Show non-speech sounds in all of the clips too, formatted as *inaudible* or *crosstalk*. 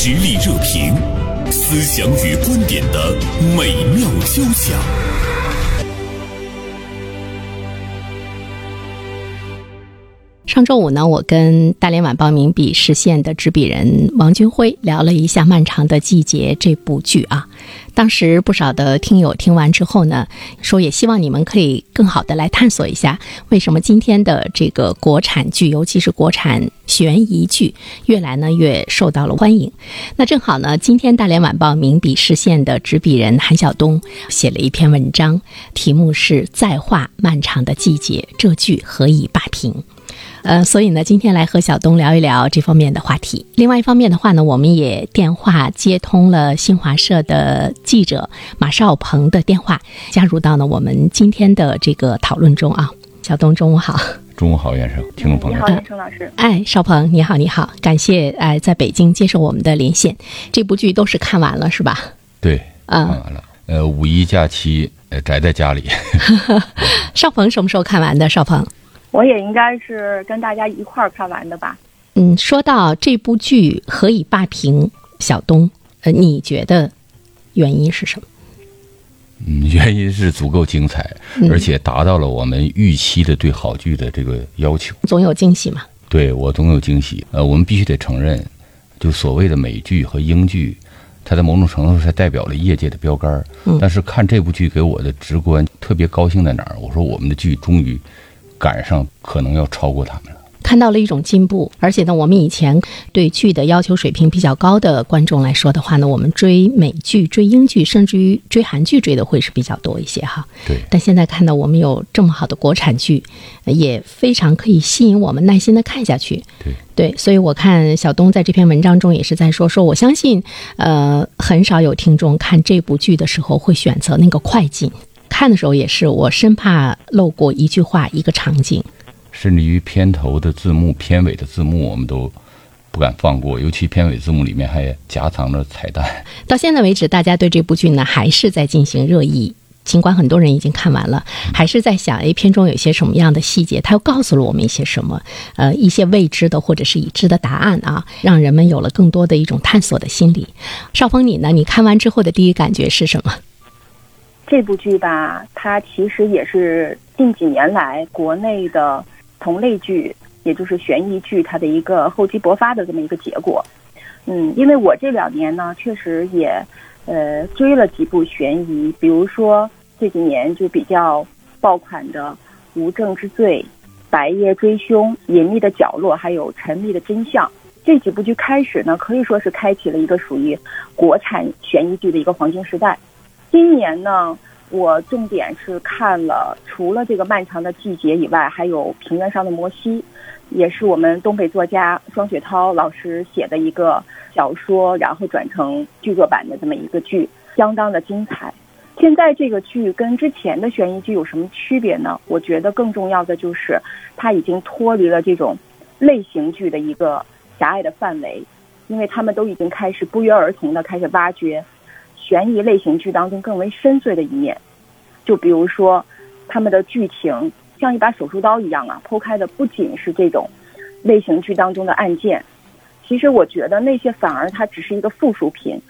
实力热评，思想与观点的美妙交响。上周五呢，我跟大连晚报名笔视线的执笔人王军辉聊了一下《漫长的季节》这部剧啊。当时不少的听友听完之后呢，说也希望你们可以更好的来探索一下，为什么今天的这个国产剧，尤其是国产悬疑剧，越来呢越受到了欢迎。那正好呢，今天大连晚报名笔视线的执笔人韩晓东写了一篇文章，题目是《再画漫长的季节》，这剧何以霸屏？呃，所以呢，今天来和小东聊一聊这方面的话题。另外一方面的话呢，我们也电话接通了新华社的记者马少鹏的电话，加入到呢我们今天的这个讨论中啊。小东，中午好。中午好，袁生，听众朋友。你好，袁生老师。哎，少鹏，你好，你好，感谢哎在北京接受我们的连线。这部剧都是看完了是吧？对，看完了。呃，五一假期呃宅在家里。*laughs* 少鹏什么时候看完的？少鹏。我也应该是跟大家一块儿看完的吧。嗯，说到这部剧何以霸屏，小东，呃，你觉得原因是什么？嗯，原因是足够精彩，而且达到了我们预期的对好剧的这个要求。总有惊喜嘛？对我总有惊喜。呃，我们必须得承认，就所谓的美剧和英剧，它在某种程度上代表了业界的标杆。嗯。但是看这部剧给我的直观特别高兴在哪儿？我说我们的剧终于。赶上可能要超过他们了，看到了一种进步，而且呢，我们以前对剧的要求水平比较高的观众来说的话呢，我们追美剧、追英剧，甚至于追韩剧追的会是比较多一些哈。对。但现在看到我们有这么好的国产剧，也非常可以吸引我们耐心的看下去。对。对，所以我看小东在这篇文章中也是在说，说我相信，呃，很少有听众看这部剧的时候会选择那个快进。看的时候也是，我生怕漏过一句话、一个场景，甚至于片头的字幕、片尾的字幕，我们都不敢放过。尤其片尾字幕里面还夹藏着彩蛋。到现在为止，大家对这部剧呢还是在进行热议。尽管很多人已经看完了，还是在想：哎，片中有些什么样的细节？它又告诉了我们一些什么？呃，一些未知的或者是已知的答案啊，让人们有了更多的一种探索的心理。邵峰，你呢？你看完之后的第一感觉是什么？这部剧吧，它其实也是近几年来国内的同类剧，也就是悬疑剧，它的一个厚积薄发的这么一个结果。嗯，因为我这两年呢，确实也呃追了几部悬疑，比如说这几年就比较爆款的《无证之罪》《白夜追凶》《隐秘的角落》还有《沉溺的真相》这几部剧开始呢，可以说是开启了一个属于国产悬疑剧的一个黄金时代。今年呢，我重点是看了除了这个漫长的季节以外，还有平原上的摩西，也是我们东北作家双雪涛老师写的一个小说，然后转成剧作版的这么一个剧，相当的精彩。现在这个剧跟之前的悬疑剧有什么区别呢？我觉得更重要的就是，它已经脱离了这种类型剧的一个狭隘的范围，因为他们都已经开始不约而同的开始挖掘。悬疑类型剧当中更为深邃的一面，就比如说，他们的剧情像一把手术刀一样啊，剖开的不仅是这种类型剧当中的案件，其实我觉得那些反而它只是一个附属品。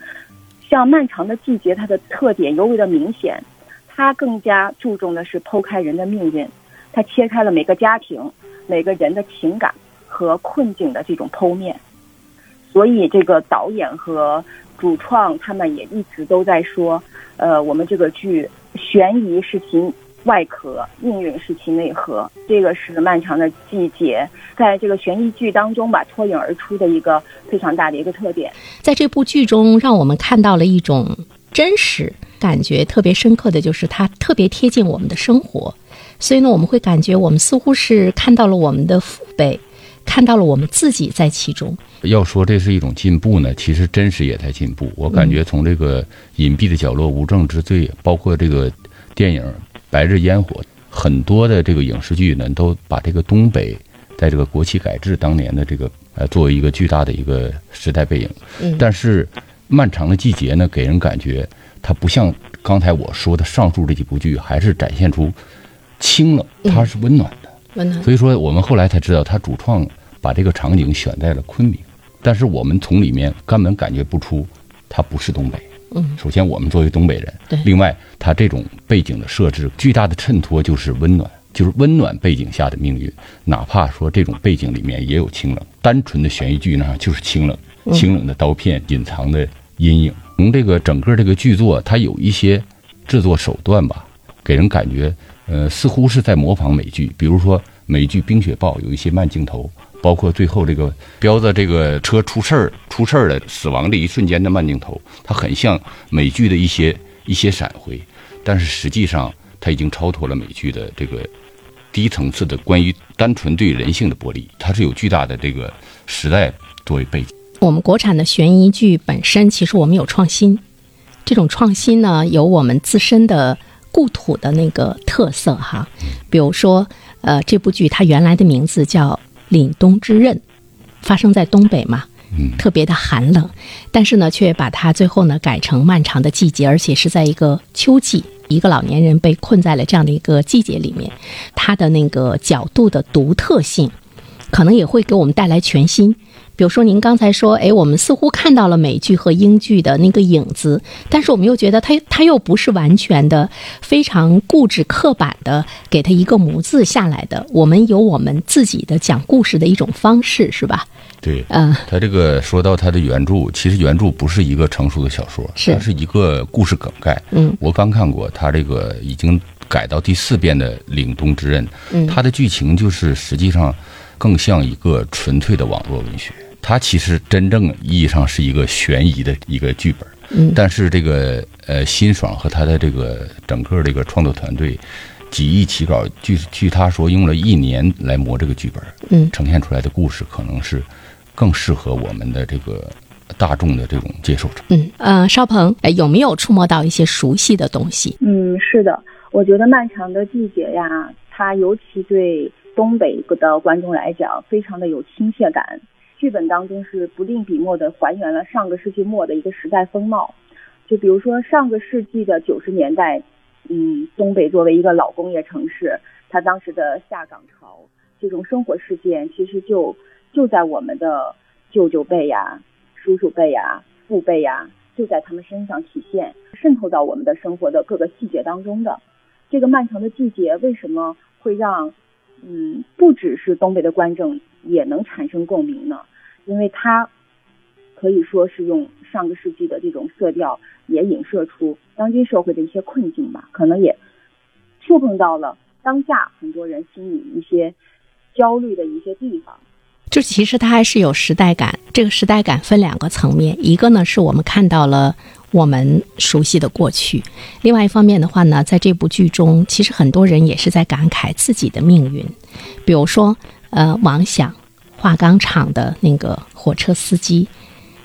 像《漫长的季节》，它的特点尤为的明显，它更加注重的是剖开人的命运，它切开了每个家庭、每个人的情感和困境的这种剖面。所以，这个导演和主创他们也一直都在说，呃，我们这个剧悬疑是其外壳，命运是其内核。这个是漫长的季节，在这个悬疑剧当中吧脱颖而出的一个非常大的一个特点。在这部剧中，让我们看到了一种真实感觉特别深刻的就是它特别贴近我们的生活，所以呢，我们会感觉我们似乎是看到了我们的父辈。看到了我们自己在其中。要说这是一种进步呢，其实真实也在进步。我感觉从这个隐蔽的角落、无证之罪，包括这个电影《白日烟火》，很多的这个影视剧呢，都把这个东北在这个国企改制当年的这个呃作为一个巨大的一个时代背影。嗯。但是漫长的季节呢，给人感觉它不像刚才我说的上述这几部剧，还是展现出清冷，它是温暖的。温暖。所以说，我们后来才知道，他主创。把这个场景选在了昆明，但是我们从里面根本感觉不出它不是东北。嗯，首先我们作为东北人，对另外它这种背景的设置，巨大的衬托就是温暖，就是温暖背景下的命运。哪怕说这种背景里面也有清冷，单纯的悬疑剧呢就是清冷，清冷的刀片，隐藏的阴影。从这个整个这个剧作，它有一些制作手段吧，给人感觉，呃，似乎是在模仿美剧，比如说美剧《冰雪暴》有一些慢镜头，包括最后这个彪子这个车出事儿出事儿的死亡的一瞬间的慢镜头，它很像美剧的一些一些闪回，但是实际上它已经超脱了美剧的这个低层次的关于单纯对人性的剥离，它是有巨大的这个时代作为背景。我们国产的悬疑剧本身，其实我们有创新，这种创新呢，有我们自身的故土的那个特色哈。比如说，呃，这部剧它原来的名字叫《凛冬之刃》，发生在东北嘛，嗯特别的寒冷，但是呢，却把它最后呢改成漫长的季节，而且是在一个秋季，一个老年人被困在了这样的一个季节里面，它的那个角度的独特性，可能也会给我们带来全新。比如说，您刚才说，哎，我们似乎看到了美剧和英剧的那个影子，但是我们又觉得它它又不是完全的、非常固执刻板的给它一个模子下来的。我们有我们自己的讲故事的一种方式，是吧？对，嗯、他这个说到他的原著，其实原著不是一个成熟的小说，是它是一个故事梗概。嗯，我翻看过，他这个已经改到第四遍的《凛冬之刃》，嗯它的剧情就是实际上更像一个纯粹的网络文学。它其实真正意义上是一个悬疑的一个剧本，嗯但是这个呃辛爽和他的这个整个这个创作团队几易其稿，据据他说用了一年来磨这个剧本，嗯呈现出来的故事可能是更适合我们的这个大众的这种接受者。嗯呃，邵鹏，哎，有没有触摸到一些熟悉的东西？嗯，是的，我觉得《漫长的季节》呀，它尤其对东北的观众来讲，非常的有亲切感。剧本当中是不吝笔墨的还原了上个世纪末的一个时代风貌。就比如说上个世纪的九十年代，嗯，东北作为一个老工业城市，它当时的下岗潮这种生活事件，其实就就在我们的舅舅辈呀、叔叔辈呀、父辈呀，就在他们身上体现，渗透到我们的生活的各个细节当中的。这个漫长的季节为什么会让嗯不只是东北的观众也能产生共鸣呢？因为它可以说是用上个世纪的这种色调，也影射出当今社会的一些困境吧，可能也触碰到了当下很多人心里一些焦虑的一些地方。就其实它还是有时代感。这个时代感分两个层面，一个呢是我们看到了我们熟悉的过去，另外一方面的话呢，在这部剧中，其实很多人也是在感慨自己的命运。比如说，呃，王响，化钢厂的那个火车司机。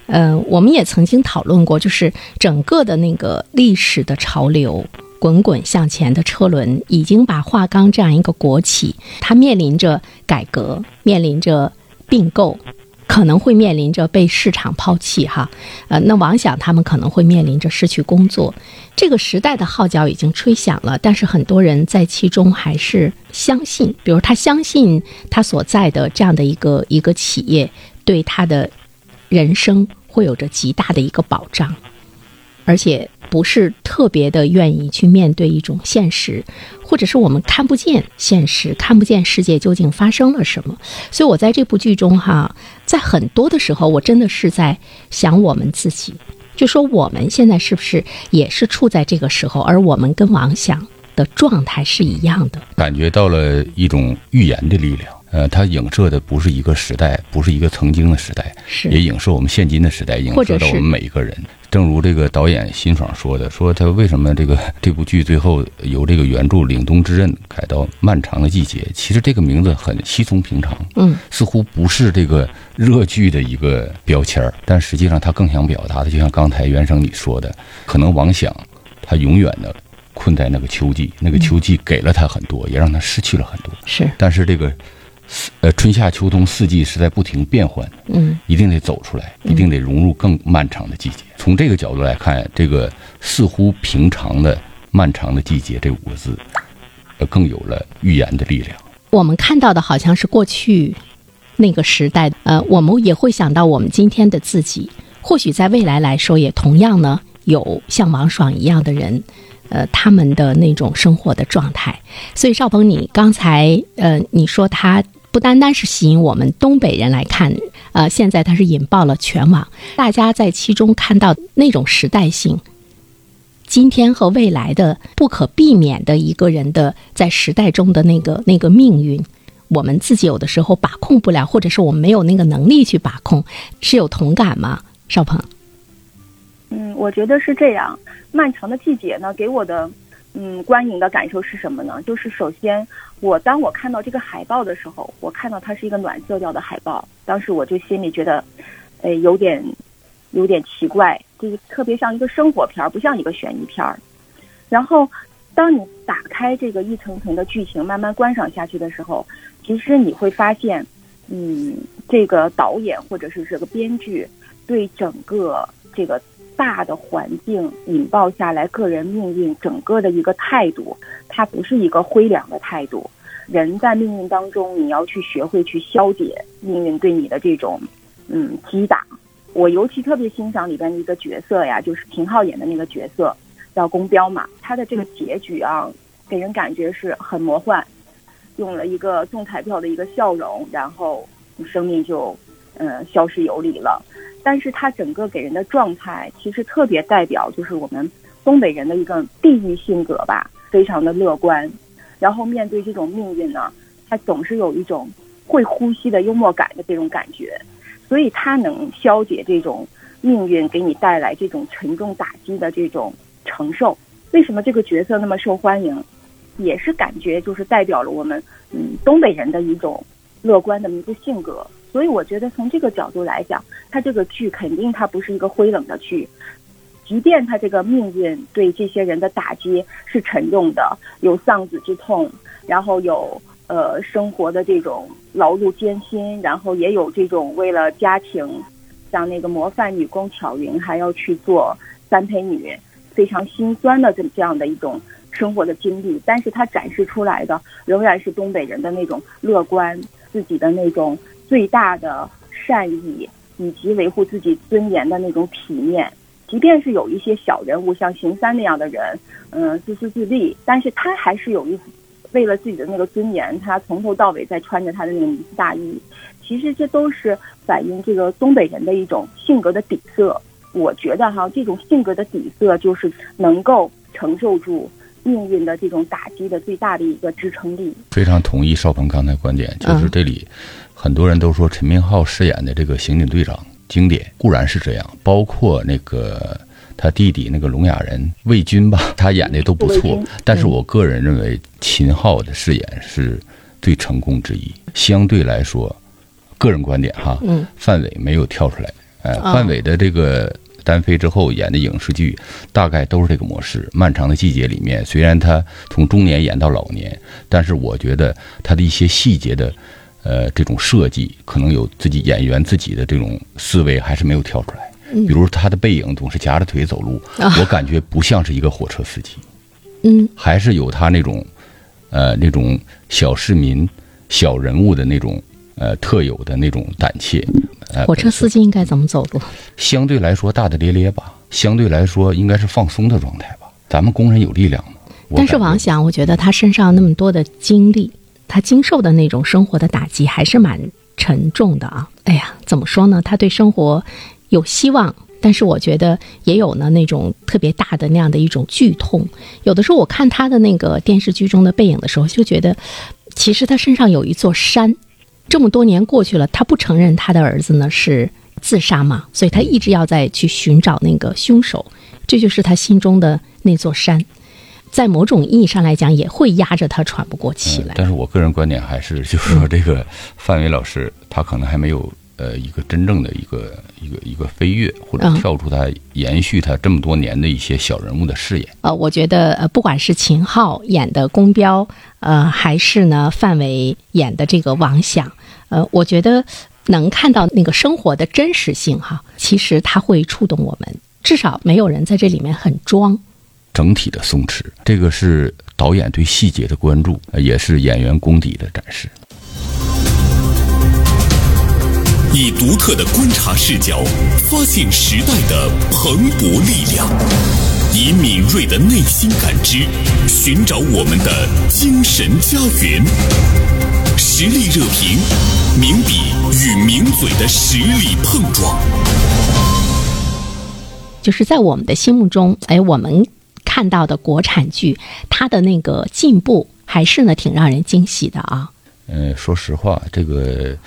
嗯，我们也曾经讨论过，就是整个的那个历史的潮流，滚滚向前的车轮，已经把化钢这样一个国企，它面临着改革，面临着并购，可能会面临着被市场抛弃哈。呃，那王想他们可能会面临着失去工作。这个时代的号角已经吹响了，但是很多人在其中还是相信，比如他相信他所在的这样的一个一个企业对他的人生会有着极大的一个保障。而且不是特别的愿意去面对一种现实，或者是我们看不见现实，看不见世界究竟发生了什么。所以我在这部剧中哈，在很多的时候，我真的是在想我们自己，就说我们现在是不是也是处在这个时候，而我们跟王想的状态是一样的。感觉到了一种预言的力量。呃，它影射的不是一个时代，不是一个曾经的时代，是也影射我们现今的时代，影射到我们每一个人。正如这个导演辛爽说的，说他为什么这个 *laughs* 这部剧最后由这个原著《凛冬之刃》改到《漫长的季节》，其实这个名字很稀松平常，嗯，似乎不是这个热剧的一个标签儿，但实际上他更想表达的，就像刚才原生你说的，可能王想他永远的困在那个秋季，那个秋季给了他很多，也让他失去了很多。是，但是这个四呃春夏秋冬四季是在不停变换的，嗯一定得走出来，一定得融入更漫长的季节。从这个角度来看，这个似乎平常的漫长的季节这五个字，呃，更有了预言的力量。我们看到的好像是过去那个时代，呃，我们也会想到我们今天的自己。或许在未来来说，也同样呢，有像王爽一样的人，呃，他们的那种生活的状态。所以，邵鹏，你刚才呃，你说他不单单是吸引我们东北人来看，呃，现在它是引爆了全网，大家在其中看到那种时代性。今天和未来的不可避免的一个人的在时代中的那个那个命运，我们自己有的时候把控不了，或者是我们没有那个能力去把控，是有同感吗？邵鹏，嗯，我觉得是这样。漫长的季节呢，给我的嗯观影的感受是什么呢？就是首先，我当我看到这个海报的时候，我看到它是一个暖色调的海报，当时我就心里觉得，哎，有点有点奇怪，就是特别像一个生活片儿，不像一个悬疑片儿。然后，当你打开这个一层层的剧情，慢慢观赏下去的时候，其实你会发现，嗯，这个导演或者是这个编剧。对整个这个大的环境引爆下来，个人命运整个的一个态度，它不是一个灰凉的态度。人在命运当中，你要去学会去消解命运对你的这种嗯击打。我尤其特别欣赏里边的一个角色呀，就是秦昊演的那个角色，叫宫彪嘛。他的这个结局啊，给人感觉是很魔幻，用了一个中彩票的一个笑容，然后生命就嗯消失有理了。但是他整个给人的状态，其实特别代表就是我们东北人的一个地域性格吧，非常的乐观。然后面对这种命运呢，他总是有一种会呼吸的幽默感的这种感觉，所以他能消解这种命运给你带来这种沉重打击的这种承受。为什么这个角色那么受欢迎？也是感觉就是代表了我们嗯东北人的一种乐观的一个性格。所以我觉得从这个角度来讲，他这个剧肯定它不是一个灰冷的剧，即便他这个命运对这些人的打击是沉重的，有丧子之痛，然后有呃生活的这种劳碌艰辛，然后也有这种为了家庭，像那个模范女工巧云还要去做三陪女，非常心酸的这这样的一种生活的经历，但是他展示出来的仍然是东北人的那种乐观，自己的那种。最大的善意以及维护自己尊严的那种体面，即便是有一些小人物像邢三那样的人，嗯，自私自利，但是他还是有一为了自己的那个尊严，他从头到尾在穿着他的那个呢子大衣。其实这都是反映这个东北人的一种性格的底色。我觉得哈，这种性格的底色就是能够承受住。命运的这种打击的最大的一个支撑力，非常同意邵鹏刚才观点，就是这里很多人都说陈明昊饰演的这个刑警队长经典，固然是这样，包括那个他弟弟那个聋哑人魏军吧，他演的都不错，但是我个人认为秦昊的饰演是最成功之一，相对来说，个人观点哈，嗯，范伟没有跳出来，哎，范伟的这个。单飞之后演的影视剧，大概都是这个模式。漫长的季节里面，虽然他从中年演到老年，但是我觉得他的一些细节的，呃，这种设计，可能有自己演员自己的这种思维还是没有跳出来。比如他的背影总是夹着腿走路，*laughs* 我感觉不像是一个火车司机。嗯，还是有他那种，呃，那种小市民、小人物的那种。呃，特有的那种胆怯。火车司机应该怎么走路？相对来说大大咧咧吧，相对来说应该是放松的状态吧。咱们工人有力量吗但是王想，我觉得他身上那么多的经历，他经受的那种生活的打击还是蛮沉重的啊。哎呀，怎么说呢？他对生活有希望，但是我觉得也有呢那种特别大的那样的一种剧痛。有的时候我看他的那个电视剧中的背影的时候，就觉得其实他身上有一座山。这么多年过去了，他不承认他的儿子呢是自杀嘛？所以他一直要在去寻找那个凶手，这就是他心中的那座山，在某种意义上来讲，也会压着他喘不过气来。但是我个人观点还是，就是说这个范伟老师，他可能还没有。呃，一个真正的一个一个一个飞跃，或者跳出他延续他这么多年的一些小人物的视野。呃，我觉得呃，不管是秦昊演的宫彪，呃，还是呢范伟演的这个王响，呃，我觉得能看到那个生活的真实性哈，其实他会触动我们，至少没有人在这里面很装。整体的松弛，这个是导演对细节的关注，也是演员功底的展示。以独特的观察视角，发现时代的蓬勃力量；以敏锐的内心感知，寻找我们的精神家园。实力热评，名笔与名嘴的实力碰撞。就是在我们的心目中，哎，我们看到的国产剧，它的那个进步还是呢挺让人惊喜的啊。嗯，说实话，这个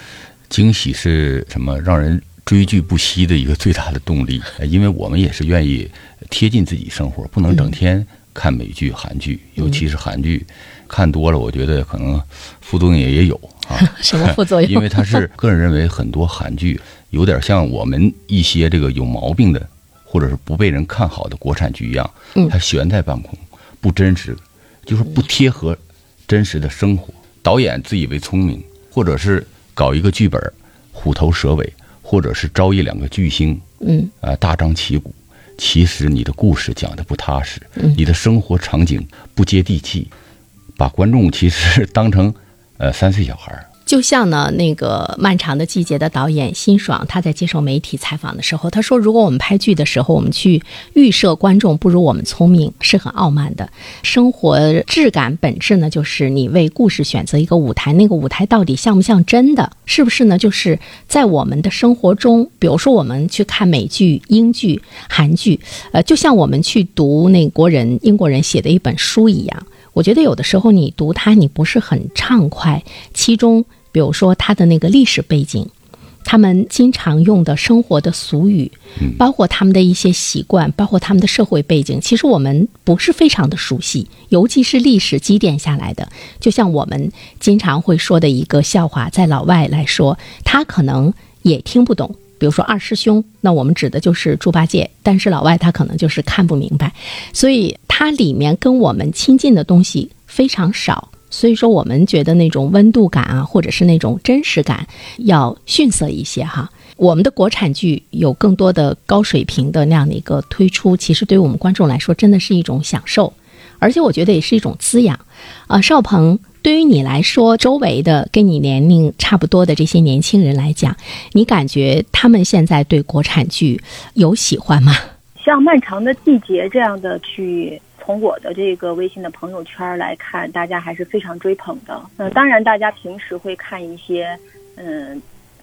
惊喜是什么？让人追剧不息的一个最大的动力。*laughs* 因为我们也是愿意贴近自己生活，不能整天看美剧、韩剧，尤其是韩剧，看多了，我觉得可能副作用也也有啊。*laughs* *laughs* 什么副作用？因为他是个人认为很多韩剧有点像我们一些这个有毛病的，或者是不被人看好的国产剧一样，它悬在半空，不真实，就是不贴合真实的生活。导演自以为聪明，或者是搞一个剧本虎头蛇尾，或者是招一两个巨星，嗯，啊，大张旗鼓。其实你的故事讲的不踏实，你的生活场景不接地气，把观众其实当成呃三岁小孩儿。就像呢，那个《漫长的季节》的导演辛爽，他在接受媒体采访的时候，他说：“如果我们拍剧的时候，我们去预设观众不如我们聪明，是很傲慢的。生活质感本质呢，就是你为故事选择一个舞台，那个舞台到底像不像真的？是不是呢？就是在我们的生活中，比如说我们去看美剧、英剧、韩剧，呃，就像我们去读那国人、英国人写的一本书一样。我觉得有的时候你读它，你不是很畅快，其中。”比如说他的那个历史背景，他们经常用的生活的俗语，包括他们的一些习惯，包括他们的社会背景，其实我们不是非常的熟悉，尤其是历史积淀下来的。就像我们经常会说的一个笑话，在老外来说，他可能也听不懂。比如说二师兄，那我们指的就是猪八戒，但是老外他可能就是看不明白，所以它里面跟我们亲近的东西非常少。所以说，我们觉得那种温度感啊，或者是那种真实感，要逊色一些哈。我们的国产剧有更多的高水平的那样的一个推出，其实对于我们观众来说，真的是一种享受，而且我觉得也是一种滋养。啊，邵鹏，对于你来说，周围的跟你年龄差不多的这些年轻人来讲，你感觉他们现在对国产剧有喜欢吗？像《漫长的季节》这样的剧。从我的这个微信的朋友圈来看，大家还是非常追捧的。嗯，当然，大家平时会看一些嗯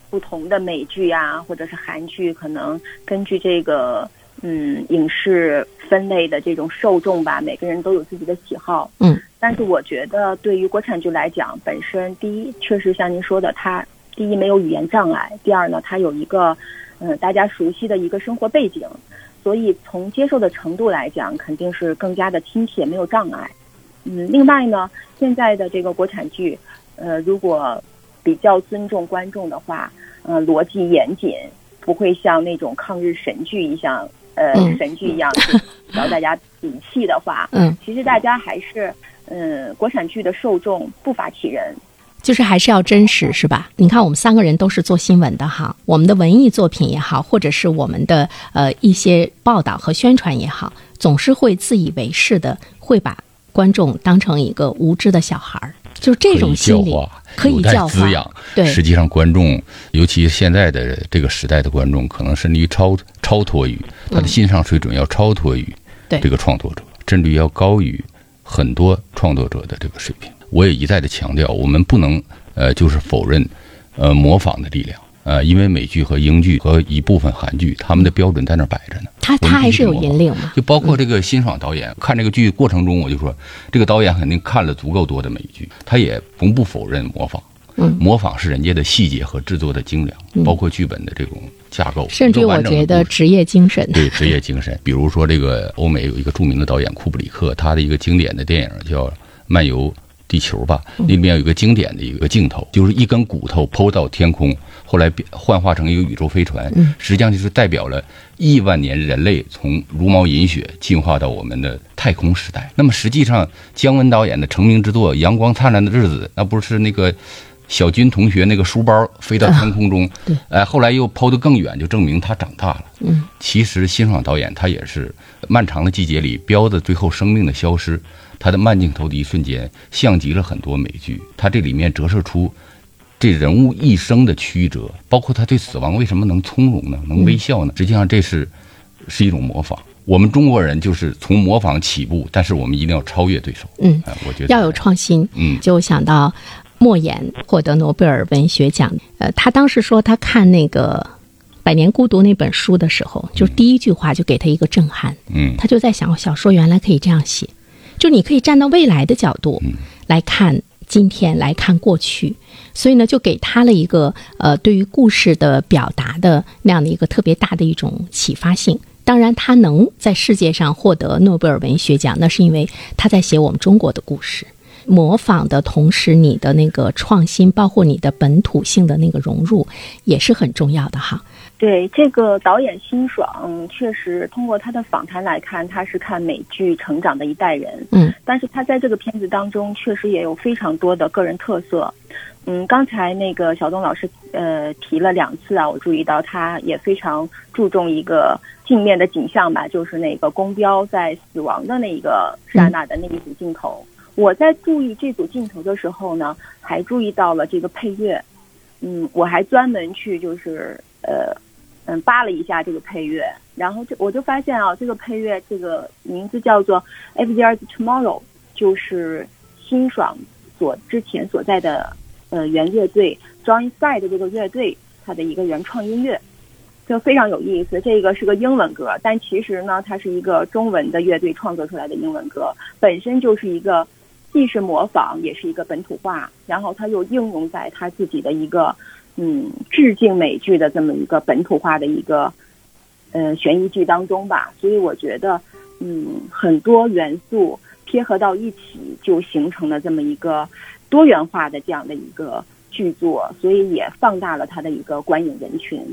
不同的美剧啊，或者是韩剧，可能根据这个嗯影视分类的这种受众吧，每个人都有自己的喜好。嗯，但是我觉得对于国产剧来讲，本身第一确实像您说的，它第一没有语言障碍，第二呢，它有一个嗯大家熟悉的一个生活背景。所以从接受的程度来讲，肯定是更加的亲切，没有障碍。嗯，另外呢，现在的这个国产剧，呃，如果比较尊重观众的话，呃，逻辑严谨，不会像那种抗日神剧一样，呃，神剧一样，让大家底气的话，嗯，其实大家还是，嗯，国产剧的受众不乏其人。就是还是要真实，是吧？你看，我们三个人都是做新闻的哈，我们的文艺作品也好，或者是我们的呃一些报道和宣传也好，总是会自以为是的，会把观众当成一个无知的小孩儿，就这种心理可以教滋养。对，实际上观众，尤其现在的这个时代的观众，可能甚至于超超脱于他的欣赏水准要超脱于这个创作者，甚至于要高于很多创作者的这个水平。我也一再的强调，我们不能呃，就是否认呃模仿的力量呃，因为美剧和英剧和一部分韩剧，他们的标准在那摆着呢。他他还是有引领嘛？就包括这个辛爽导演看这个剧过程中，我就说，这个导演肯定看了足够多的美剧，他也从不否认模仿。嗯，模仿是人家的细节和制作的精良，包括剧本的这种架构，甚至我觉得职业精神。对职业精神，比如说这个欧美有一个著名的导演库布里克，他的一个经典的电影叫《漫游》。地球吧，那里面有一个经典的一个镜头，就是一根骨头抛到天空，后来幻化成一个宇宙飞船，实际上就是代表了亿万年人类从茹毛饮血进化到我们的太空时代。那么实际上，姜文导演的成名之作《阳光灿烂的日子》，那不是那个小军同学那个书包飞到天空中，哎，后来又抛得更远，就证明他长大了。嗯，其实辛爽导演他也是漫长的季节里标的最后生命的消失。他的慢镜头的一瞬间，像极了很多美剧。他这里面折射出这人物一生的曲折，包括他对死亡为什么能从容呢？能微笑呢？实际上这是是一种模仿。我们中国人就是从模仿起步，但是我们一定要超越对手。嗯，我觉得要有创新。嗯，就想到莫言获得诺贝尔文学奖，呃，他当时说他看那个《百年孤独》那本书的时候，就第一句话就给他一个震撼。嗯，他就在想，小说原来可以这样写，就你可以站到未来的角度来看今天，来看过去，所以呢，就给他了一个呃，对于故事的表达的那样的一个特别大的一种启发性。当然，他能在世界上获得诺贝尔文学奖，那是因为他在写我们中国的故事。模仿的同时，你的那个创新，包括你的本土性的那个融入，也是很重要的哈。对这个导演辛爽，确实通过他的访谈来看，他是看美剧成长的一代人。嗯，但是他在这个片子当中，确实也有非常多的个人特色。嗯，刚才那个小东老师呃提了两次啊，我注意到他也非常注重一个镜面的景象吧，就是那个公标在死亡的那一个刹那的那一组镜头。我在注意这组镜头的时候呢，还注意到了这个配乐。嗯，我还专门去就是呃嗯扒了一下这个配乐，然后就我就发现啊，这个配乐这个名字叫做《If There's Tomorrow》，就是辛爽所之前所在的。呃，原乐队，john side 的这个乐队，它的一个原创音乐就非常有意思。这个是个英文歌，但其实呢，它是一个中文的乐队创作出来的英文歌，本身就是一个既是模仿，也是一个本土化，然后它又应用在他自己的一个嗯致敬美剧的这么一个本土化的一个呃悬疑剧当中吧。所以我觉得，嗯，很多元素贴合到一起，就形成了这么一个。多元化的这样的一个剧作，所以也放大了它的一个观影人群。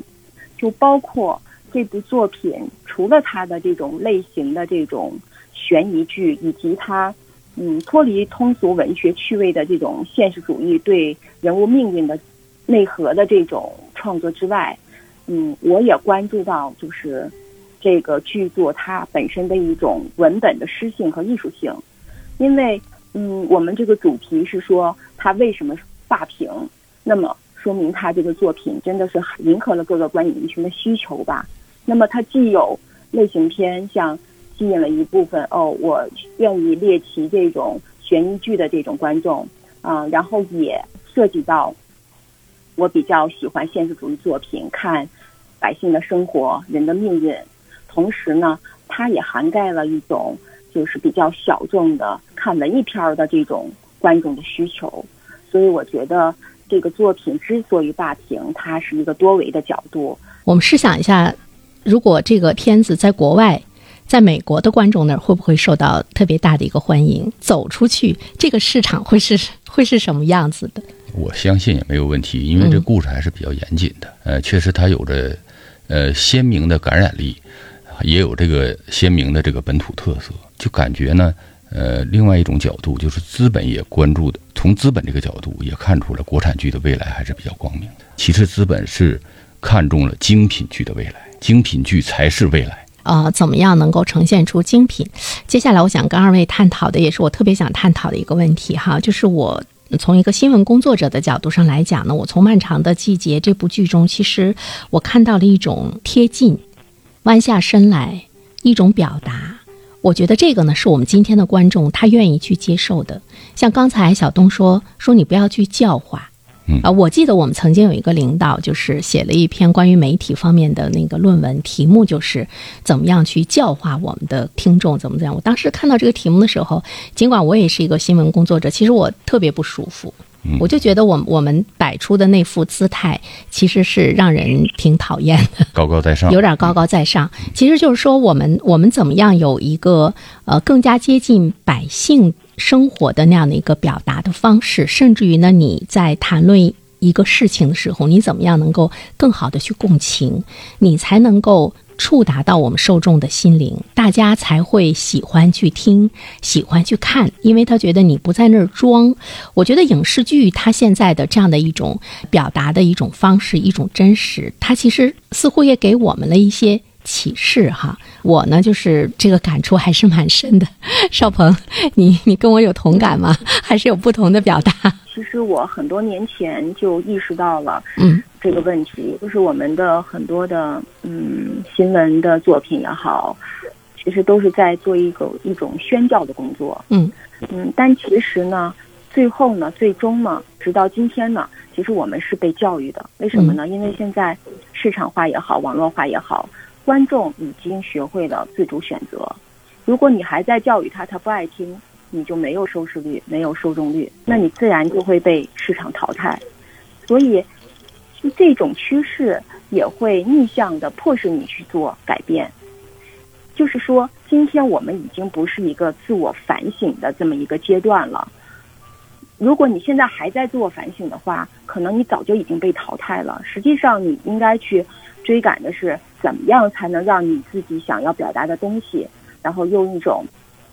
就包括这部作品，除了它的这种类型的这种悬疑剧，以及它嗯脱离通俗文学趣味的这种现实主义对人物命运的内核的这种创作之外，嗯，我也关注到就是这个剧作它本身的一种文本的诗性和艺术性，因为。嗯，我们这个主题是说它为什么霸屏，那么说明它这个作品真的是迎合了各个观影人群的需求吧。那么它既有类型片，像吸引了一部分哦，我愿意猎奇这种悬疑剧的这种观众啊，然后也涉及到我比较喜欢现实主义作品，看百姓的生活、人的命运，同时呢，它也涵盖了一种。就是比较小众的看文艺片儿的这种观众的需求，所以我觉得这个作品之所以霸屏，它是一个多维的角度。我们试想一下，如果这个片子在国外，在美国的观众那儿会不会受到特别大的一个欢迎？走出去，这个市场会是 *laughs* 会是什么样子的？我相信也没有问题，因为这故事还是比较严谨的。呃，确实它有着呃鲜明的感染力。也有这个鲜明的这个本土特色，就感觉呢，呃，另外一种角度就是资本也关注的，从资本这个角度也看出了国产剧的未来还是比较光明的。其实资本是看中了精品剧的未来，精品剧才是未来。呃，怎么样能够呈现出精品？接下来我想跟二位探讨的，也是我特别想探讨的一个问题哈，就是我从一个新闻工作者的角度上来讲呢，我从《漫长的季节》这部剧中，其实我看到了一种贴近。弯下身来，一种表达，我觉得这个呢，是我们今天的观众他愿意去接受的。像刚才小东说说，你不要去教化，啊，我记得我们曾经有一个领导，就是写了一篇关于媒体方面的那个论文，题目就是怎么样去教化我们的听众，怎么怎样。我当时看到这个题目的时候，尽管我也是一个新闻工作者，其实我特别不舒服。我就觉得，我我们摆出的那副姿态，其实是让人挺讨厌的，高高在上，有点高高在上。其实就是说，我们我们怎么样有一个呃更加接近百姓生活的那样的一个表达的方式，甚至于呢，你在谈论一个事情的时候，你怎么样能够更好的去共情，你才能够。触达到我们受众的心灵，大家才会喜欢去听，喜欢去看，因为他觉得你不在那儿装。我觉得影视剧它现在的这样的一种表达的一种方式，一种真实，它其实似乎也给我们了一些。启示哈。我呢，就是这个感触还是蛮深的。*laughs* 邵鹏，你你跟我有同感吗？还是有不同的表达？其实我很多年前就意识到了，嗯，这个问题，就是我们的很多的嗯新闻的作品也好，其实都是在做一个一种宣教的工作，嗯嗯，但其实呢，最后呢，最终呢，直到今天呢，其实我们是被教育的，为什么呢？因为现在市场化也好，网络化也好，观众已经学会了自主选择。如果你还在教育他，他不爱听，你就没有收视率，没有受众率，那你自然就会被市场淘汰。所以，这种趋势也会逆向的迫使你去做改变。就是说，今天我们已经不是一个自我反省的这么一个阶段了。如果你现在还在自我反省的话，可能你早就已经被淘汰了。实际上，你应该去追赶的是怎么样才能让你自己想要表达的东西，然后用一种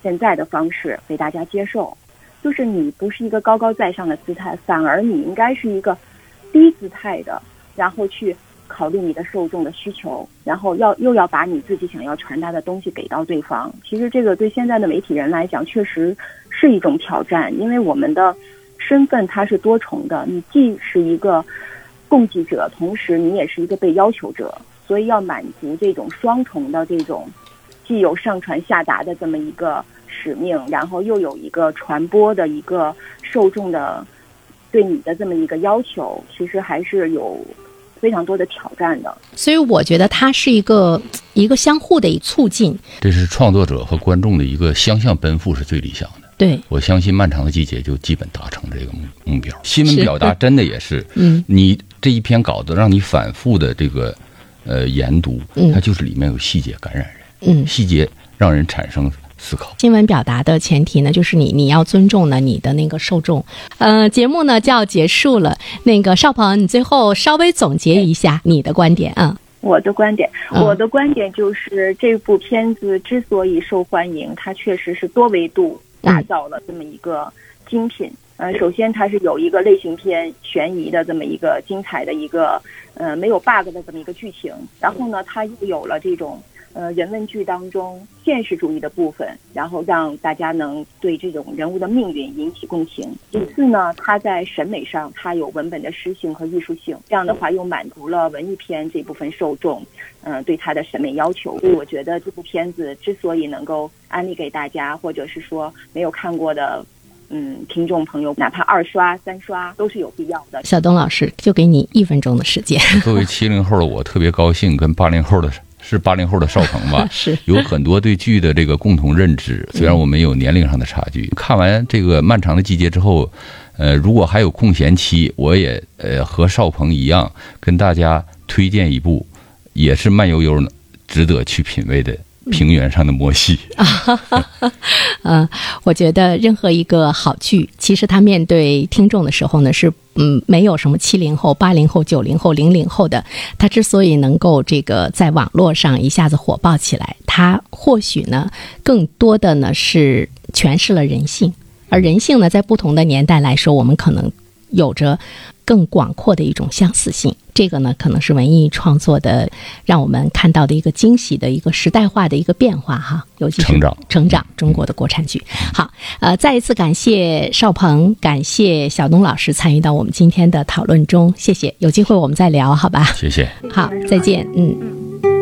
现在的方式被大家接受。就是你不是一个高高在上的姿态，反而你应该是一个低姿态的，然后去考虑你的受众的需求，然后要又要把你自己想要传达的东西给到对方。其实这个对现在的媒体人来讲，确实是一种挑战，因为我们的身份它是多重的，你既是一个供给者，同时你也是一个被要求者，所以要满足这种双重的这种既有上传下达的这么一个使命，然后又有一个传播的一个受众的对你的这么一个要求，其实还是有非常多的挑战的。所以我觉得它是一个一个相互的一促进。这是创作者和观众的一个相向奔赴，是最理想的。对，我相信《漫长的季节》就基本达成这个目目标。新闻表达真的也是，嗯，你这一篇稿子让你反复的这个呃研读，嗯它就是里面有细节感染人，嗯，细节让人产生思考。新闻表达的前提呢，就是你你要尊重呢你的那个受众。呃，节目呢就要结束了，那个邵鹏，你最后稍微总结一下你的观点啊。我的观点，嗯我的观点就是这部片子之所以受欢迎，它确实是多维度打造了这么一个精品。呃，首先它是有一个类型片悬疑的这么一个精彩的一个呃没有 bug 的这么一个剧情，然后呢，它又有了这种呃人文剧当中现实主义的部分，然后让大家能对这种人物的命运引起共情。其次呢，它在审美上它有文本的诗性和艺术性，这样的话又满足了文艺片这部分受众，嗯、对它的审美要求。所以我觉得这部片子之所以能够安利给大家，或者是说没有看过的。嗯，听众朋友，哪怕二刷、三刷都是有必要的。小东老师，就给你一分钟的时间。*laughs* 作为七零后的我，特别高兴跟八零后的是八零后的邵鹏吧，*laughs* 是有很多对剧的这个共同认知。虽然我们有年龄上的差距，看完这个漫长的季节之后，呃，如果还有空闲期，我也呃和邵鹏一样，跟大家推荐一部也是慢悠悠、值得去品味的《平原上的摩西啊》。*laughs* 嗯，我觉得任何一个好剧，其实它面对听众的时候呢，是嗯，没有什么七零后、八零后、九零后、零零后的。它之所以能够这个在网络上一下子火爆起来，它或许呢，更多的呢是诠释了人性，而人性呢，在不同的年代来说，我们可能有着更广阔的一种相似性。这个呢，可能是文艺创作的让我们看到的一个惊喜的一个时代化的一个变化哈，尤其是成长成长中国的国产剧。好，呃，再一次感谢邵鹏，感谢小东老师参与到我们今天的讨论中，谢谢。有机会我们再聊，好吧？谢谢。好，再见，嗯。